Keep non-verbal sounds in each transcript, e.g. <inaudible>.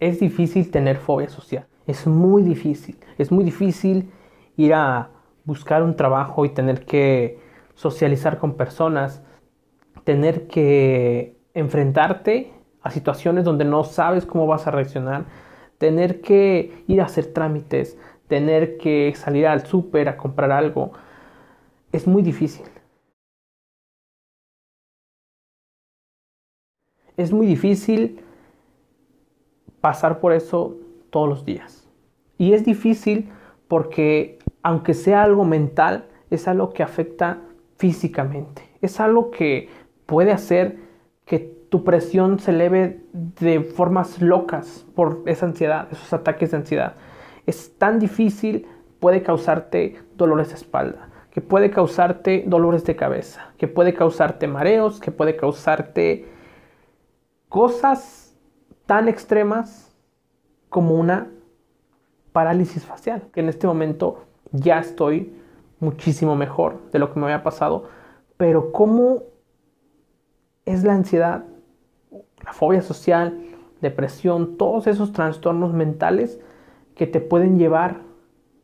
es difícil tener fobia social. Es muy difícil. Es muy difícil ir a buscar un trabajo y tener que socializar con personas, tener que enfrentarte a situaciones donde no sabes cómo vas a reaccionar, tener que ir a hacer trámites, tener que salir al súper a comprar algo, es muy difícil. Es muy difícil pasar por eso todos los días. Y es difícil porque aunque sea algo mental, es algo que afecta físicamente. Es algo que puede hacer que tu presión se eleve de formas locas por esa ansiedad, esos ataques de ansiedad. Es tan difícil, puede causarte dolores de espalda, que puede causarte dolores de cabeza, que puede causarte mareos, que puede causarte cosas tan extremas como una parálisis facial, que en este momento ya estoy muchísimo mejor de lo que me había pasado, pero cómo es la ansiedad, la fobia social, depresión, todos esos trastornos mentales que te pueden llevar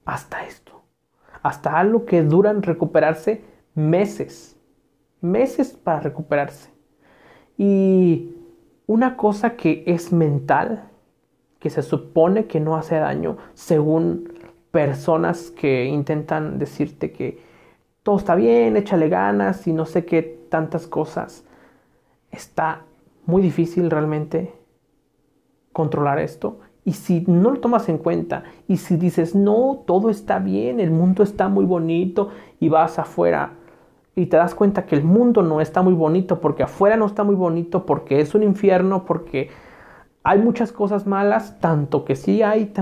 hasta esto, hasta algo que duran recuperarse meses, meses para recuperarse. Y una cosa que es mental, que se supone que no hace daño, según personas que intentan decirte que todo está bien, échale ganas y no sé qué tantas cosas. Está muy difícil realmente controlar esto. Y si no lo tomas en cuenta y si dices, no, todo está bien, el mundo está muy bonito y vas afuera y te das cuenta que el mundo no está muy bonito porque afuera no está muy bonito, porque es un infierno, porque hay muchas cosas malas, tanto que sí hay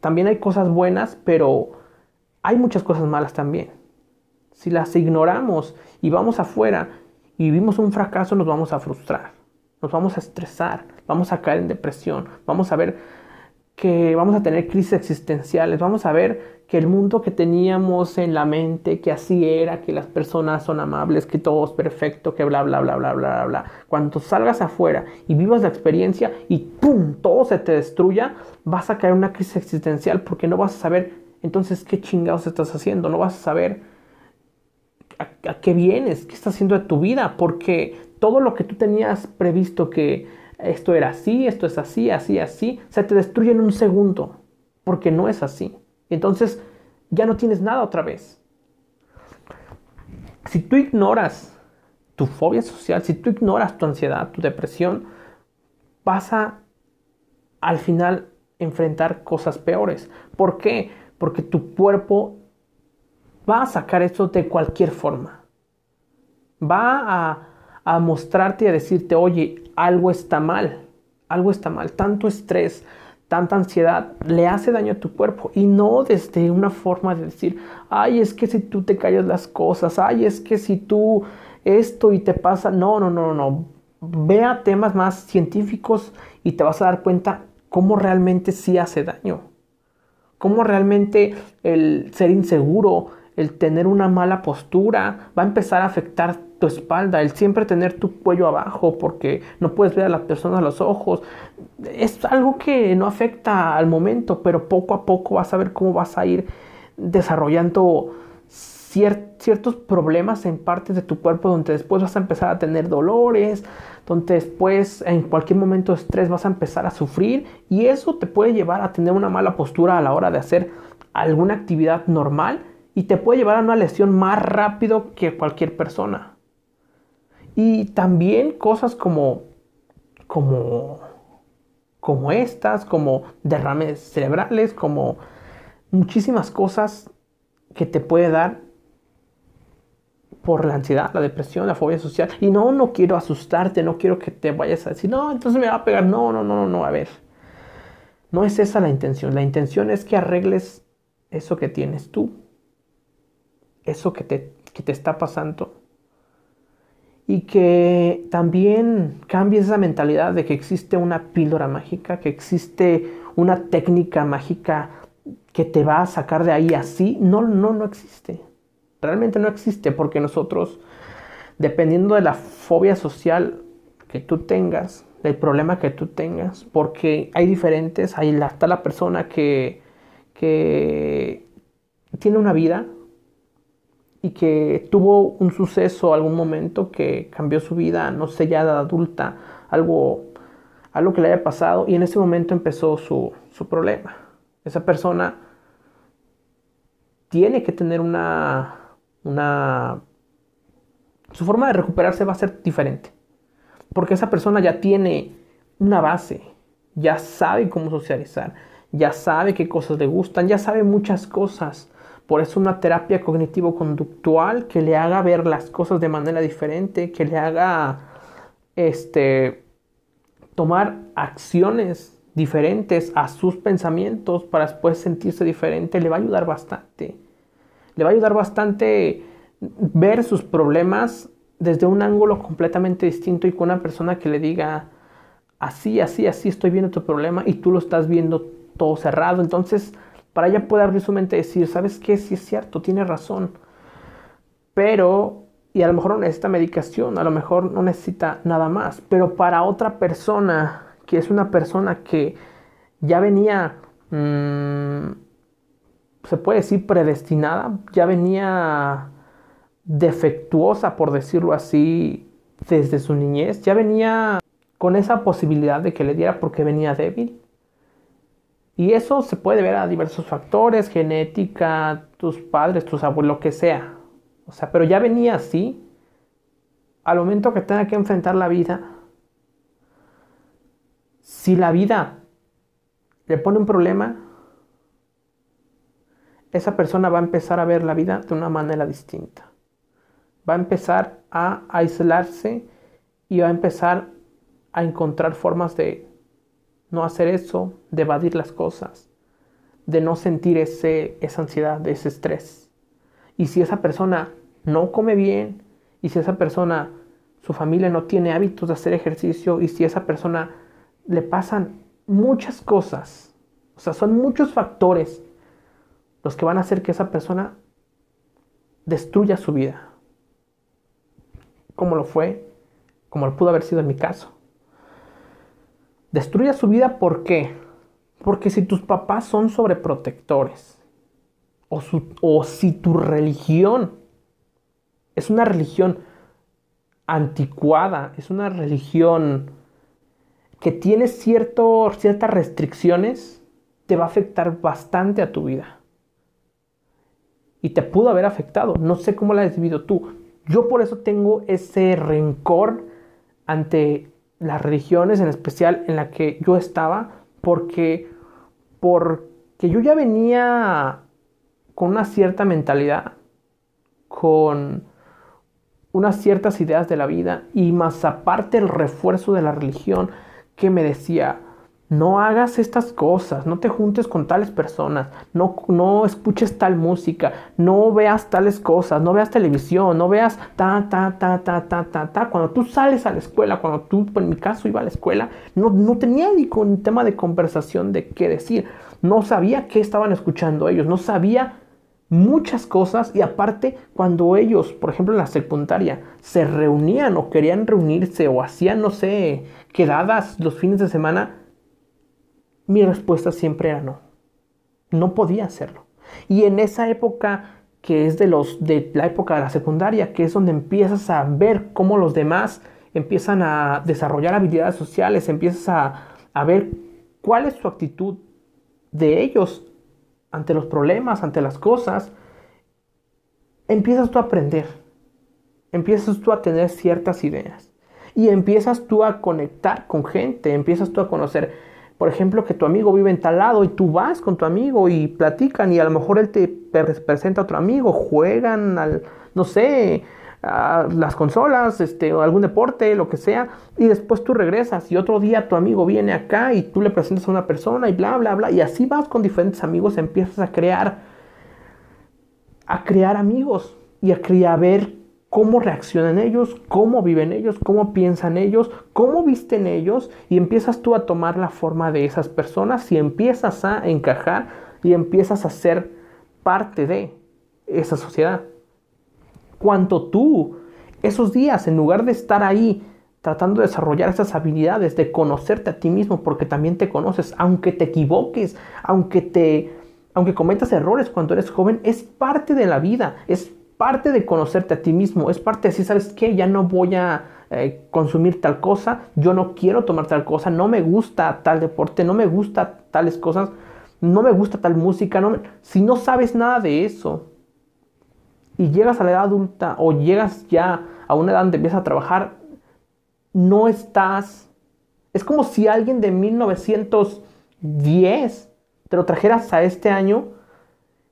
también hay cosas buenas, pero hay muchas cosas malas también. Si las ignoramos y vamos afuera y vivimos un fracaso, nos vamos a frustrar, nos vamos a estresar, vamos a caer en depresión, vamos a ver que vamos a tener crisis existenciales, vamos a ver que el mundo que teníamos en la mente, que así era, que las personas son amables, que todo es perfecto, que bla, bla, bla, bla, bla, bla. Cuando salgas afuera y vivas la experiencia y ¡pum! todo se te destruya, vas a caer en una crisis existencial porque no vas a saber entonces qué chingados estás haciendo, no vas a saber a, a qué vienes, qué estás haciendo de tu vida, porque todo lo que tú tenías previsto que esto era así, esto es así, así, así, se te destruye en un segundo, porque no es así. Entonces ya no tienes nada otra vez. Si tú ignoras tu fobia social, si tú ignoras tu ansiedad, tu depresión, vas a al final enfrentar cosas peores. ¿Por qué? Porque tu cuerpo va a sacar eso de cualquier forma. Va a a mostrarte y a decirte, oye, algo está mal, algo está mal, tanto estrés, tanta ansiedad le hace daño a tu cuerpo y no desde una forma de decir, ay, es que si tú te callas las cosas, ay, es que si tú esto y te pasa, no, no, no, no, vea temas más científicos y te vas a dar cuenta cómo realmente sí hace daño, cómo realmente el ser inseguro, el tener una mala postura va a empezar a afectar tu espalda, el siempre tener tu cuello abajo porque no puedes ver a las personas a los ojos. Es algo que no afecta al momento, pero poco a poco vas a ver cómo vas a ir desarrollando ciertos problemas en partes de tu cuerpo donde después vas a empezar a tener dolores, donde después en cualquier momento de estrés vas a empezar a sufrir y eso te puede llevar a tener una mala postura a la hora de hacer alguna actividad normal y te puede llevar a una lesión más rápido que cualquier persona. Y también cosas como, como, como estas, como derrames cerebrales, como muchísimas cosas que te puede dar por la ansiedad, la depresión, la fobia social. Y no, no quiero asustarte, no quiero que te vayas a decir, no, entonces me va a pegar. No, no, no, no, a ver. No es esa la intención. La intención es que arregles eso que tienes tú, eso que te, que te está pasando y que también cambies esa mentalidad de que existe una píldora mágica, que existe una técnica mágica que te va a sacar de ahí así. No, no, no existe. Realmente no existe porque nosotros, dependiendo de la fobia social que tú tengas, del problema que tú tengas, porque hay diferentes, ahí está la persona que, que tiene una vida y que tuvo un suceso, algún momento que cambió su vida, no sé, ya de adulta, algo, algo que le haya pasado y en ese momento empezó su, su problema. Esa persona tiene que tener una, una... Su forma de recuperarse va a ser diferente. Porque esa persona ya tiene una base, ya sabe cómo socializar, ya sabe qué cosas le gustan, ya sabe muchas cosas. Por eso una terapia cognitivo-conductual que le haga ver las cosas de manera diferente, que le haga este, tomar acciones diferentes a sus pensamientos para después sentirse diferente, le va a ayudar bastante. Le va a ayudar bastante ver sus problemas desde un ángulo completamente distinto y con una persona que le diga, así, así, así estoy viendo tu problema y tú lo estás viendo todo cerrado. Entonces, para ella puede abrir su mente y decir, ¿sabes qué? Sí es cierto, tiene razón. Pero, y a lo mejor no necesita medicación, a lo mejor no necesita nada más. Pero para otra persona, que es una persona que ya venía, mm, se puede decir predestinada, ya venía defectuosa, por decirlo así, desde su niñez. Ya venía con esa posibilidad de que le diera porque venía débil. Y eso se puede ver a diversos factores, genética, tus padres, tus abuelos, lo que sea. O sea, pero ya venía así. Al momento que tenga que enfrentar la vida, si la vida le pone un problema, esa persona va a empezar a ver la vida de una manera distinta va a empezar a aislarse y va a empezar a encontrar formas de no hacer eso, de evadir las cosas, de no sentir ese, esa ansiedad, ese estrés. Y si esa persona no come bien, y si esa persona, su familia no tiene hábitos de hacer ejercicio, y si esa persona le pasan muchas cosas, o sea, son muchos factores los que van a hacer que esa persona destruya su vida como lo fue, como lo pudo haber sido en mi caso. Destruye su vida, ¿por qué? Porque si tus papás son sobreprotectores, o, o si tu religión es una religión anticuada, es una religión que tiene cierto, ciertas restricciones, te va a afectar bastante a tu vida. Y te pudo haber afectado. No sé cómo la has vivido tú. Yo por eso tengo ese rencor ante las religiones, en especial en la que yo estaba, porque, porque yo ya venía con una cierta mentalidad, con unas ciertas ideas de la vida y más aparte el refuerzo de la religión que me decía, no hagas estas cosas, no te juntes con tales personas, no, no escuches tal música, no veas tales cosas, no veas televisión, no veas ta, ta, ta, ta, ta, ta, ta. Cuando tú sales a la escuela, cuando tú, en mi caso, iba a la escuela, no, no tenía ni con tema de conversación de qué decir. No sabía qué estaban escuchando ellos, no sabía muchas cosas y aparte cuando ellos, por ejemplo en la secundaria, se reunían o querían reunirse o hacían, no sé, quedadas los fines de semana, mi respuesta siempre era no. No podía hacerlo. Y en esa época que es de, los, de la época de la secundaria, que es donde empiezas a ver cómo los demás empiezan a desarrollar habilidades sociales, empiezas a, a ver cuál es su actitud de ellos ante los problemas, ante las cosas, empiezas tú a aprender, empiezas tú a tener ciertas ideas y empiezas tú a conectar con gente, empiezas tú a conocer por ejemplo, que tu amigo vive en tal lado y tú vas con tu amigo y platican y a lo mejor él te presenta a otro amigo, juegan al, no sé, a las consolas, este, o algún deporte, lo que sea, y después tú regresas y otro día tu amigo viene acá y tú le presentas a una persona y bla, bla, bla, y así vas con diferentes amigos, empiezas a crear, a crear amigos y a, crear, ver cómo reaccionan ellos, cómo viven ellos, cómo piensan ellos, cómo visten ellos y empiezas tú a tomar la forma de esas personas y empiezas a encajar y empiezas a ser parte de esa sociedad. Cuanto tú esos días, en lugar de estar ahí tratando de desarrollar esas habilidades, de conocerte a ti mismo, porque también te conoces, aunque te equivoques, aunque te aunque cometas errores cuando eres joven, es parte de la vida, es parte de conocerte a ti mismo, es parte de decir, ¿sabes qué? Ya no voy a eh, consumir tal cosa, yo no quiero tomar tal cosa, no me gusta tal deporte, no me gusta tales cosas, no me gusta tal música, si no sabes nada de eso y llegas a la edad adulta o llegas ya a una edad donde empiezas a trabajar, no estás, es como si alguien de 1910 te lo trajeras a este año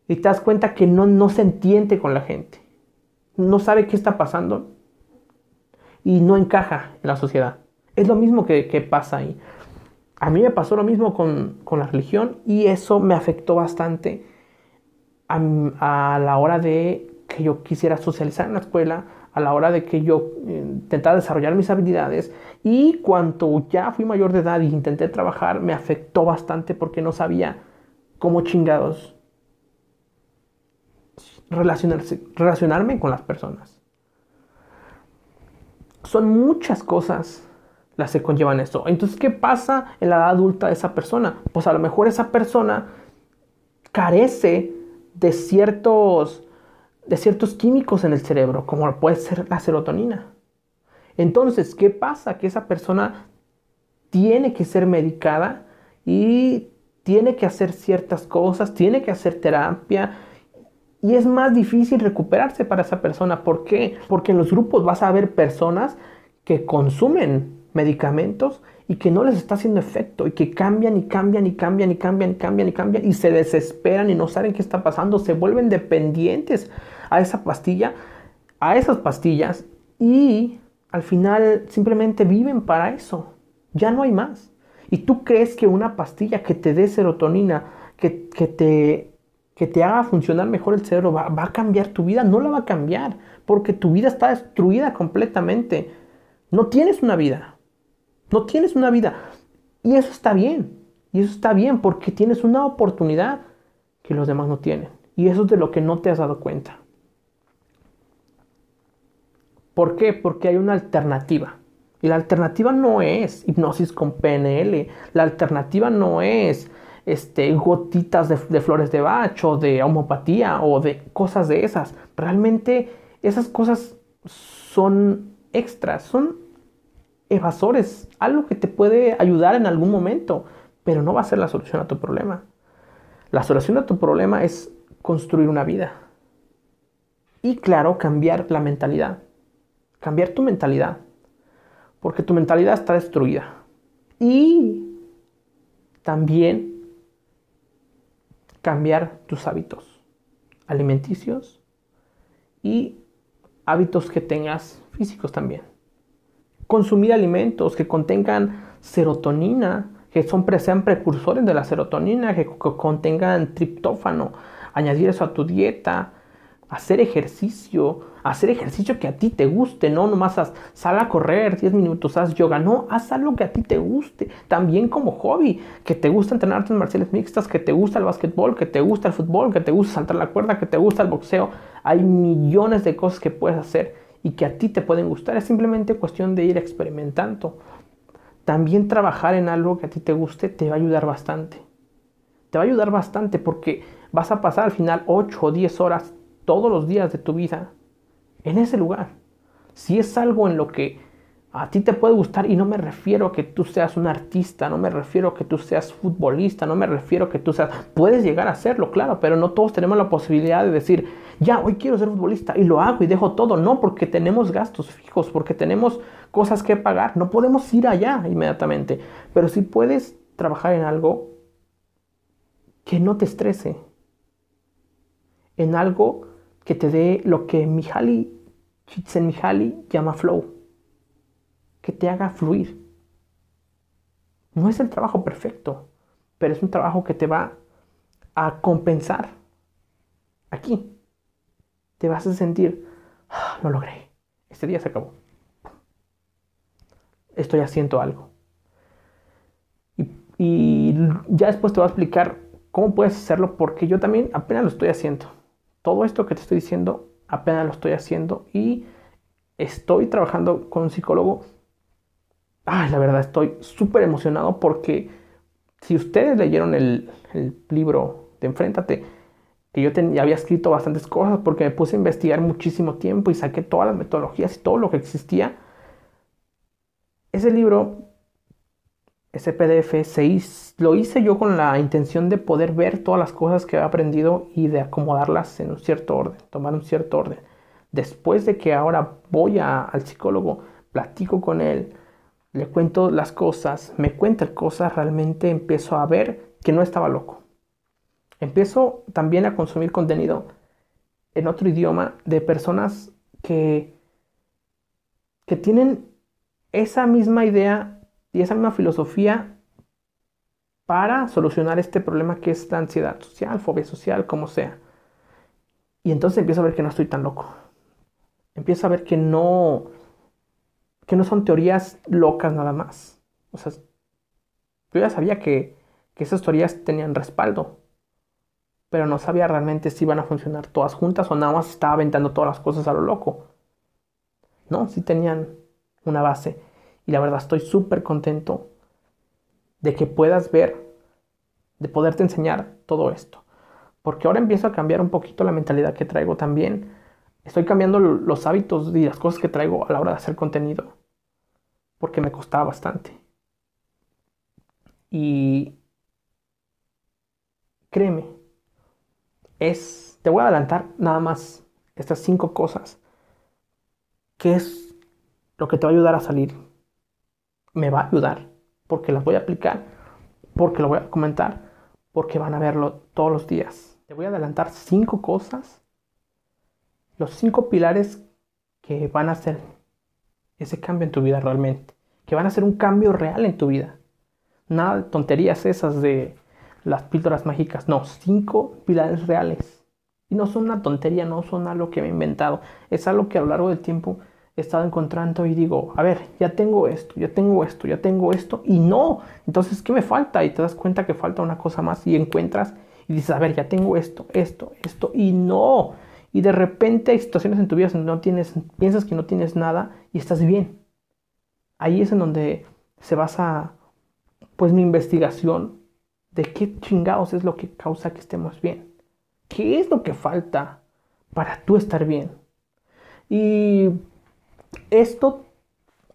y te das cuenta que no, no se entiende con la gente, no sabe qué está pasando y no encaja en la sociedad. Es lo mismo que, pasa ahí. A mí me pasó lo mismo con, la religión y eso me afectó bastante a, la hora de que yo quisiera socializar en la escuela, a la hora de que yo eh, intentara desarrollar mis habilidades y cuando ya fui mayor de edad y intenté trabajar, me afectó bastante porque no sabía cómo chingados relacionarse, relacionarme con las personas. Son muchas cosas las que conllevan eso. Entonces, ¿qué pasa en la edad adulta de esa persona? Pues a lo mejor esa persona carece de ciertos, de ciertos químicos en el cerebro, como puede ser la serotonina. Entonces, ¿qué pasa? Que esa persona tiene que ser medicada y tiene que hacer ciertas cosas, tiene que hacer terapia, y es más difícil recuperarse para esa persona. ¿Por qué? Porque en los grupos vas a ver personas que consumen medicamentos y que no les está haciendo efecto y que cambian y cambian y cambian y cambian y cambian y cambian y se desesperan y no saben qué está pasando, se vuelven dependientes a esa pastilla, a esas pastillas y al final simplemente viven para eso. Ya no hay más. Y tú crees que una pastilla que te dé serotonina, que, que te que te haga funcionar mejor el cerebro, va, a cambiar tu vida, no la va a cambiar, porque tu vida está destruida completamente. No tienes una vida, no tienes una vida. Y eso está bien, y eso está bien porque tienes una oportunidad que los demás no tienen. Y eso es de lo que no te has dado cuenta. ¿Por qué? Porque hay una alternativa. Y la alternativa no es hipnosis con PNL. La alternativa no es este, gotitas de, flores de Bach o de homopatía o de cosas de esas. Realmente esas cosas son extras, son evasores, algo que te puede ayudar en algún momento, pero no va a ser la solución a tu problema. La solución a tu problema es construir una vida. Y claro, cambiar la mentalidad. Cambiar tu mentalidad. Porque tu mentalidad está destruida. Y también cambiar tus hábitos alimenticios y hábitos que tengas físicos también. Consumir alimentos que contengan serotonina, que son, sean precursores de la serotonina, que contengan triptófano, añadir eso a tu dieta, hacer ejercicio, hacer ejercicio que a ti te guste, no nomás haz, sal a correr 10 minutos, haz yoga, no, haz algo que a ti te guste, también como hobby, que te gusta entrenar artes marciales mixtas, que te gusta el básquetbol, que te gusta el fútbol, que te gusta saltar la cuerda, que te gusta el boxeo, hay millones de cosas que puedes hacer y que a ti te pueden gustar, es simplemente cuestión de ir experimentando. También trabajar en algo que a ti te guste te va a ayudar bastante. Te va a ayudar bastante porque vas a pasar al final 8 o 10 horas todos los días de tu vida en ese lugar. Si es algo en lo que a ti te puede gustar, y no me refiero a que tú seas un artista, no me refiero a que tú seas futbolista, no me refiero a que tú seas... Puedes llegar a serlo, claro, pero no todos tenemos la posibilidad de decir, ya, hoy quiero ser futbolista y lo hago y dejo todo. No, porque tenemos gastos fijos, porque tenemos cosas que pagar. No podemos ir allá inmediatamente. Pero si puedes trabajar en algo que no te estrese, en algo que te dé lo que Mihaly Csikszentmihalyi llama flow, que te haga fluir. No es el trabajo perfecto, pero es un trabajo que te va a compensar. Aquí te vas a sentir, ah, lo logré, este día se acabó. Estoy haciendo algo. Y, y ya después te voy a explicar cómo puedes hacerlo porque yo también apenas lo estoy haciendo todo esto que te estoy diciendo apenas lo estoy haciendo y estoy trabajando con un psicólogo ay, la verdad estoy súper emocionado porque si ustedes leyeron el, libro de Enfréntate, que yo ya había escrito bastantes cosas porque me puse a investigar muchísimo tiempo y saqué todas las metodologías y todo lo que existía. Ese libro, ese PDF, lo hice yo con la intención de poder ver todas las cosas que he aprendido y de acomodarlas en un cierto orden, tomar un cierto orden. Después de que ahora voy al psicólogo, platico con él, le cuento las cosas, me cuenta cosas, realmente empiezo a ver que no estaba loco empiezo también a consumir contenido en otro idioma de personas que, que tienen esa misma idea y esa misma filosofía para solucionar este problema que es la ansiedad social, fobia social, como sea. Y entonces empiezo a ver que no estoy tan loco. Empiezo a ver que no, que no son teorías locas nada más. O sea, yo ya sabía que, que esas teorías tenían respaldo pero no sabía realmente si iban a funcionar todas juntas o nada más estaba aventando todas las cosas a lo loco. No, sí tenían una base. Y la verdad estoy súper contento de que puedas ver, de poderte enseñar todo esto. Porque ahora empiezo a cambiar un poquito la mentalidad que traigo también. Estoy cambiando los hábitos y las cosas que traigo a la hora de hacer contenido. Porque me costaba bastante. Y créeme, es, te voy a adelantar nada más estas cinco cosas. ¿Qué es lo que te va a ayudar a salir? Me va a ayudar porque las voy a aplicar, porque lo voy a comentar, porque van a verlo todos los días. Te voy a adelantar cinco cosas, los cinco pilares que van a hacer ese cambio en tu vida realmente, que van a hacer un cambio real en tu vida. Nada de tonterías esas de las píldoras mágicas. No, cinco pilares reales. Y no son una tontería, no son algo que me he inventado. Es algo que a lo largo del tiempo he estado encontrando y digo, a ver, ya tengo esto, ya tengo esto, ya tengo esto. Y no, entonces, ¿qué me falta? Y te das cuenta que falta una cosa más y encuentras y dices, a ver, ya tengo esto, esto, esto. Y no. Y de repente hay situaciones en tu vida donde no tienes, piensas que no tienes nada y estás bien. Ahí es en donde se basa pues mi investigación de qué chingados es lo que causa que estemos bien. ¿Qué es lo que falta para tú estar bien? Y esto,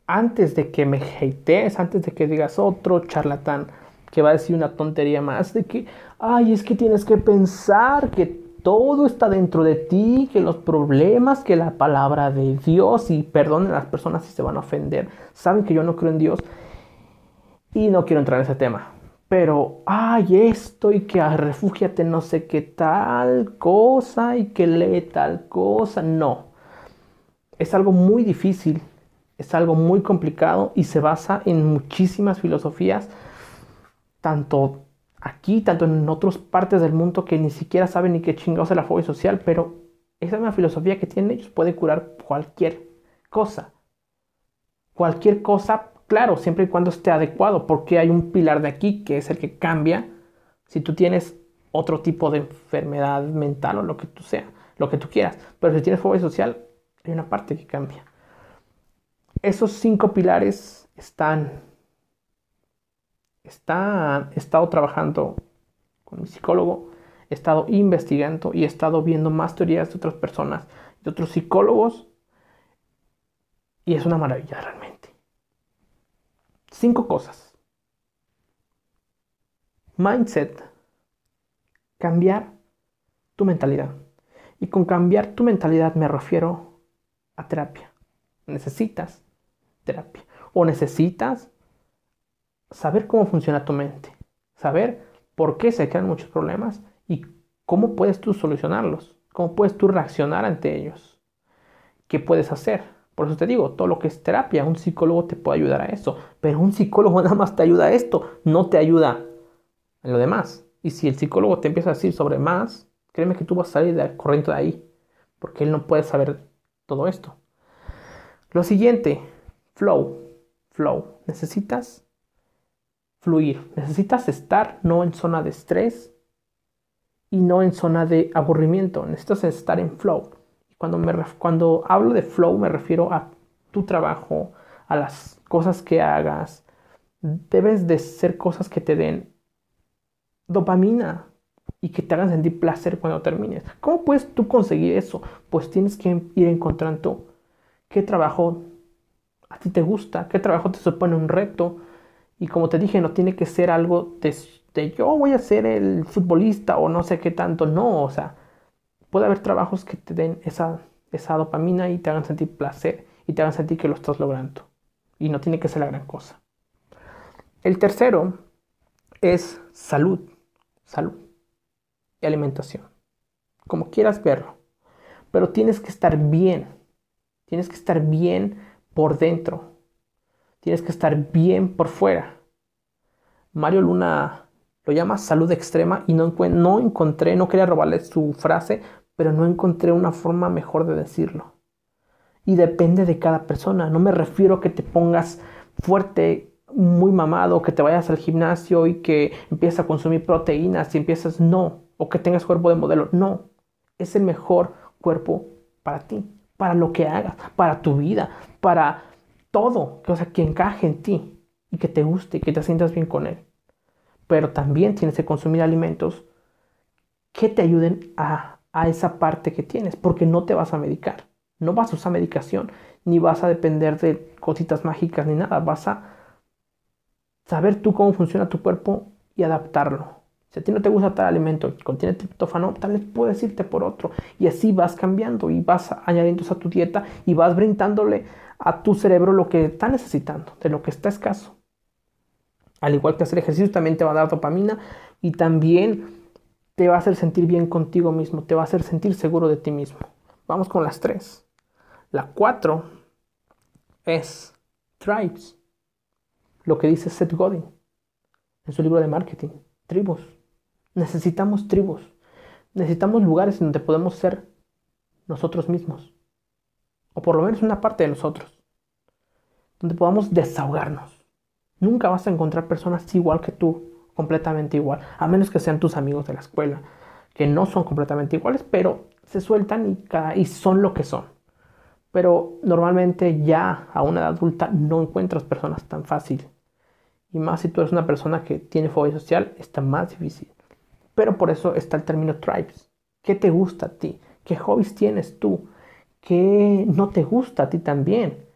antes de que me hatees, antes de que digas otro charlatán que va a decir una tontería más, de que, ay, es que tienes que pensar que todo está dentro de ti, que los problemas, que la palabra de Dios, y perdonen a las personas si se van a ofender, saben que yo no creo en Dios y no quiero entrar en ese tema pero, ay, esto y que refúgiate no sé qué tal cosa y que lee tal cosa. No, es algo muy difícil, es algo muy complicado y se basa en muchísimas filosofías, tanto aquí, tanto en otras partes del mundo que ni siquiera saben ni qué chingados es la fobia social, pero esa misma filosofía que tienen ellos puede curar cualquier cosa. Cualquier cosa Claro, siempre y cuando esté adecuado, porque hay un pilar de aquí que es el que cambia si tú tienes otro tipo de enfermedad mental o lo que tú sea, lo que tú quieras. Pero si tienes fobia social, hay una parte que cambia. Esos cinco pilares están, he estado trabajando con mi psicólogo, he estado investigando y he estado viendo más teorías de otras personas, de otros psicólogos, y es una maravilla realmente. Cinco cosas. Mindset. Cambiar tu mentalidad. Y con cambiar tu mentalidad me refiero a terapia. Necesitas terapia. O necesitas saber cómo funciona tu mente. Saber por qué se crean muchos problemas y cómo puedes tú solucionarlos. Cómo puedes tú reaccionar ante ellos. ¿Qué puedes hacer? Por eso te digo, todo lo que es terapia, un psicólogo te puede ayudar a eso, pero un psicólogo <laughs> nada más te ayuda a esto, no te ayuda en lo demás. Y si el psicólogo te empieza a decir sobre más, créeme que tú vas a salir de corriente de ahí, porque él no puede saber todo esto. Lo siguiente, flow, flow. Necesitas fluir, necesitas estar no en zona de estrés y no en zona de aburrimiento, necesitas estar en flow. Cuando, me, cuando hablo de flow me refiero a tu trabajo, a las cosas que hagas, debes de ser cosas que te den dopamina y que te hagan sentir placer cuando termines. ¿Cómo puedes tú conseguir eso? Pues tienes que ir encontrando qué trabajo a ti te gusta, qué trabajo te supone un reto. Y como te dije, no tiene que ser algo de, yo voy a ser el futbolista o no sé qué tanto. No, o sea, puede haber trabajos que te den esa, esa dopamina y te hagan sentir placer y te hagan sentir que lo estás logrando. Y no tiene que ser la gran cosa. El tercero es salud. Salud alimentación. Como quieras verlo. Pero tienes que estar bien. Tienes que estar bien por dentro. Tienes que estar bien por fuera. Mario Luna lo llama salud extrema y no, no encontré, no quería robarle su frase, pero no encontré una forma mejor de decirlo. Y depende de cada persona. No me refiero a que te pongas fuerte, muy mamado, que te vayas al gimnasio y que empieces a consumir proteínas y empiezas, no, o que tengas cuerpo de modelo. No, es el mejor cuerpo para ti, para lo que hagas, para tu vida, para todo, o sea, que encaje en ti y que te guste y que te sientas bien con él. Pero también tienes que consumir alimentos que te ayuden a a esa parte que tienes, porque no te vas a medicar, no vas a usar medicación, ni vas a depender de cositas mágicas ni nada, vas a saber tú cómo funciona tu cuerpo y adaptarlo. Si a ti no te gusta tal alimento que contiene triptófano, tal vez puedes irte por otro. Y así vas cambiando y vas añadiendo a tu dieta y vas brindándole a tu cerebro lo que está necesitando, de lo que está escaso. Al igual que hacer ejercicio también te va a dar dopamina y también te va a hacer sentir bien contigo mismo, te va a hacer sentir seguro de ti mismo. Vamos con las tres. La cuatro es tribes, lo que dice Seth Godin en su libro de marketing, tribus. Necesitamos tribus, necesitamos lugares en donde podemos ser nosotros mismos, o por lo menos una parte de nosotros, donde podamos desahogarnos. Nunca vas a encontrar personas igual que tú completamente igual, a menos que sean tus amigos de la escuela, que no son completamente iguales, pero se sueltan y, y son lo que son. Pero normalmente ya a una edad adulta no encuentras personas tan fácil. Y más si tú eres una persona que tiene fobia social, está más difícil. Pero por eso está el término tribes. ¿Qué te gusta a ti? ¿Qué hobbies tienes tú? ¿Qué no te gusta a ti también?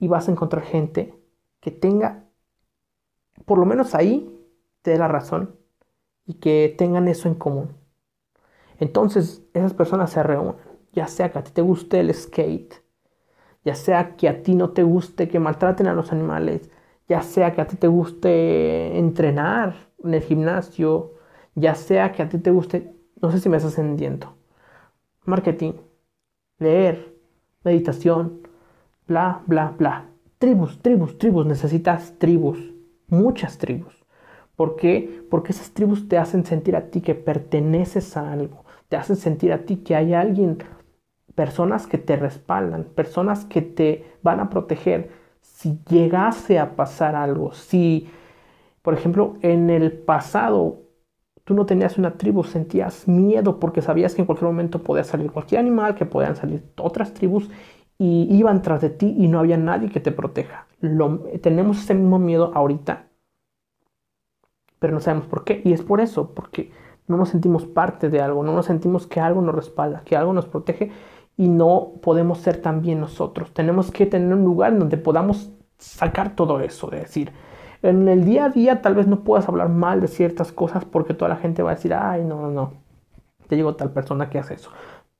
Y vas a encontrar gente que tenga, por lo menos ahí, te dé la razón y que tengan eso en común. Entonces esas personas se reúnen, ya sea que a ti te guste el skate, ya sea que a ti no te guste que maltraten a los animales, ya sea que a ti te guste entrenar en el gimnasio, ya sea que a ti te guste, no sé si me estás entendiendo, marketing, leer, meditación, bla, bla, bla. Tribus, tribus, tribus, necesitas tribus, muchas tribus. ¿Por qué? Porque esas tribus te hacen sentir a ti que perteneces a algo, te hacen sentir a ti que hay alguien, personas que te respaldan, personas que te van a proteger si llegase a pasar algo, si, por ejemplo, en el pasado tú no tenías una tribu, sentías miedo porque sabías que en cualquier momento podía salir cualquier animal, que podían salir otras tribus y iban tras de ti y no había nadie que te proteja. tenemos ese mismo miedo ahorita pero no sabemos por qué. Y es por eso, porque no nos sentimos parte de algo, no nos sentimos que algo nos respalda, que algo nos protege y no podemos ser también nosotros. Tenemos que tener un lugar donde podamos sacar todo eso, de decir, en el día a día tal vez no puedas hablar mal de ciertas cosas porque toda la gente va a decir, ay, no, no, no, te llegó tal persona que hace eso.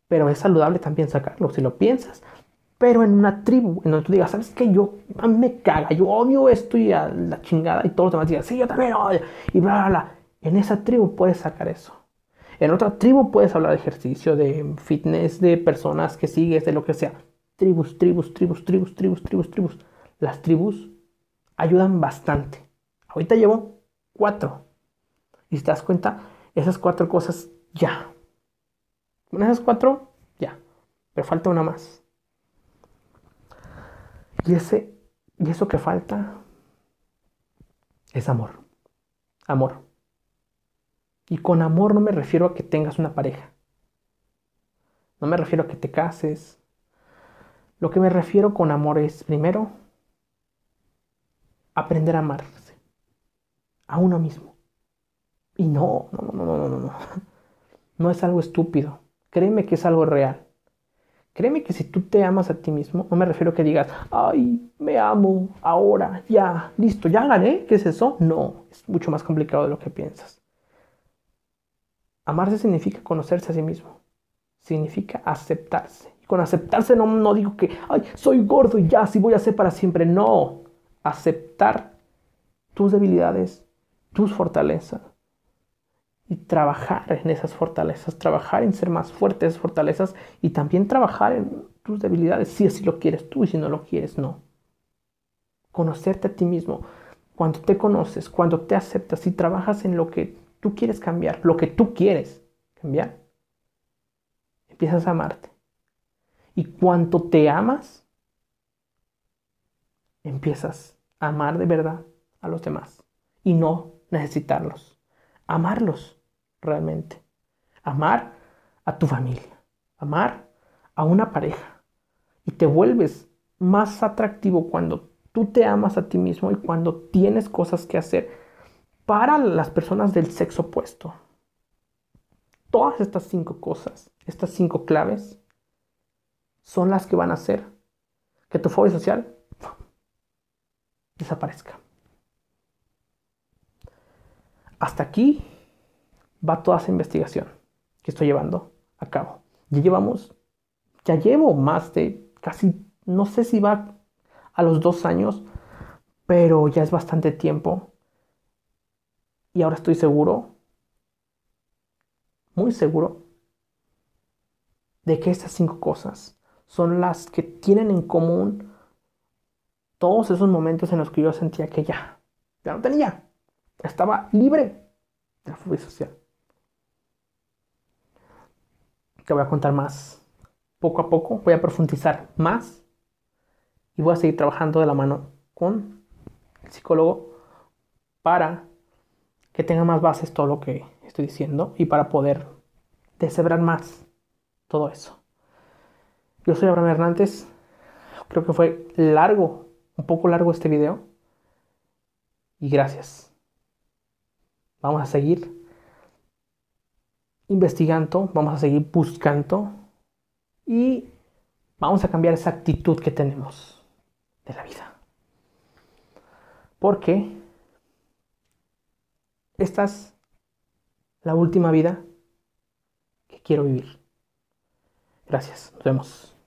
Pero es saludable también sacarlo, si lo piensas pero en una tribu, en donde tú digas, ¿sabes qué? Yo, me caga, yo odio esto y a la chingada, y todos los demás digan, sí, yo también odio, y bla, bla, bla. En esa tribu puedes sacar eso. En otra tribu puedes hablar de ejercicio, de fitness, de personas que sigues, de lo que sea. Tribus, tribus, tribus, tribus, tribus, tribus, tribus. Las tribus ayudan bastante. Ahorita llevo cuatro. Y si te das cuenta, esas cuatro cosas ya. Con esas cuatro, ya. Pero falta una más. Y, ese, y eso que falta es amor. Amor. Y con amor no me refiero a que tengas una pareja. No me refiero a que te cases. Lo que me refiero con amor es, primero, aprender a amarse a uno mismo. Y no, no, no, no, no, no, no. Es algo estúpido. Créeme que es algo real. Créeme que si tú te amas a ti mismo, no me refiero a que digas, ay, me amo, ahora, ya, listo, ya gané, ¿qué es eso? No, es mucho más complicado de lo que piensas. Amarse significa conocerse a sí mismo, significa aceptarse. Y con aceptarse no, no digo que, ay, soy gordo y ya, así voy a ser para siempre. No, aceptar tus debilidades, tus fortalezas, y trabajar en esas fortalezas, trabajar en ser más fuerte esas fortalezas y también trabajar en tus debilidades, si así lo quieres tú y si no lo quieres, no. Conocerte a ti mismo. Cuando te conoces, cuando te aceptas y trabajas en lo que tú quieres cambiar, lo que tú quieres cambiar, empiezas a amarte. Y cuando te amas, empiezas amar de verdad a los demás y no necesitarlos. Amarlos realmente. Amar a tu familia, amar a una pareja. Y te vuelves más atractivo cuando tú te amas a ti mismo y cuando tienes cosas que hacer para las personas del sexo opuesto. Todas estas cinco cosas, estas cinco claves, son las que van a hacer que tu fobia social desaparezca. Hasta aquí va toda esa investigación que estoy llevando a cabo. Ya llevamos, ya llevo más de casi, no sé si va a los dos años, pero ya es bastante tiempo. Y ahora estoy seguro, muy seguro, de que estas cinco cosas son las que tienen en común todos esos momentos en los que yo sentía que ya, ya no tenía, estaba libre de la fobia social. Te voy a contar más poco a poco, voy a profundizar más y voy a seguir trabajando de la mano con el psicólogo para que tenga más bases todo lo que estoy diciendo y para poder deshebrar más todo eso. Yo soy Abraham Hernández, creo que fue largo, un poco largo este video y gracias. Vamos a seguir investigando, vamos a seguir buscando y vamos a cambiar esa actitud que tenemos de la vida. Porque esta es la última vida que quiero vivir. Gracias, nos vemos.